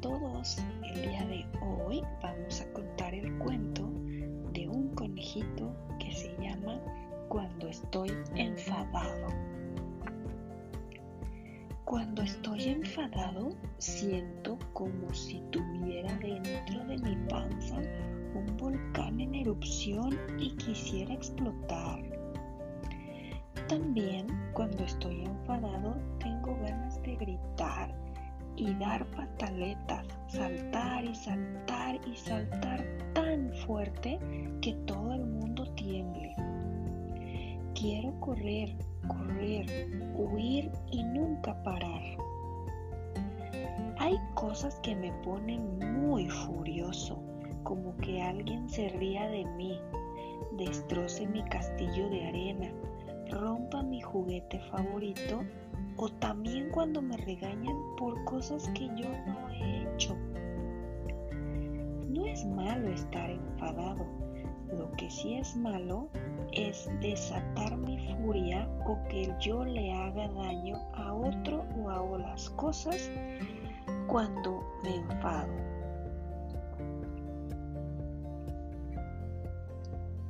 todos, el día de hoy vamos a contar el cuento de un conejito que se llama Cuando estoy enfadado. Cuando estoy enfadado, siento como si tuviera dentro de mi panza un volcán en erupción y quisiera explotar. También cuando estoy enfadado tengo ganas de gritar y dar pataletas, saltar y saltar y saltar tan fuerte que todo el mundo tiemble. Quiero correr, correr, huir y nunca parar. Hay cosas que me ponen muy furioso, como que alguien se ría de mí, destroce mi castillo de arena, rompa mi juguete favorito o también cuando me regañan por cosas que yo no he hecho. No es malo estar enfadado, lo que sí es malo es desatar mi furia o que yo le haga daño a otro o a las cosas cuando me enfado.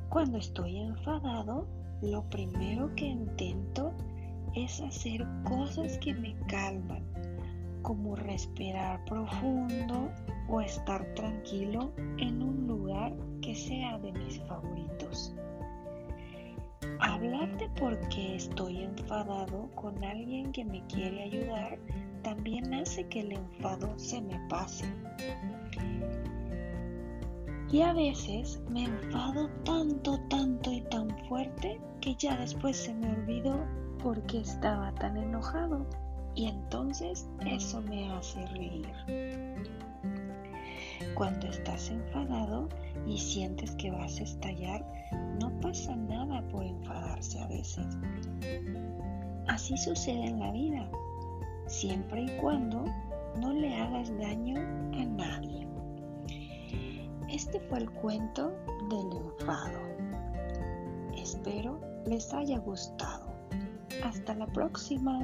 Cuando estoy enfadado, lo primero que intento es hacer cosas que me calman, como respirar profundo o estar tranquilo en un lugar que sea de mis favoritos. Hablar de por qué estoy enfadado con alguien que me quiere ayudar también hace que el enfado se me pase. Y a veces me enfado tanto, tanto y tan fuerte que ya después se me olvidó porque estaba tan enojado y entonces eso me hace reír. Cuando estás enfadado y sientes que vas a estallar, no pasa nada por enfadarse a veces. Así sucede en la vida, siempre y cuando no le hagas daño a nadie. Este fue el cuento del enfado. Espero les haya gustado. Hasta la próxima.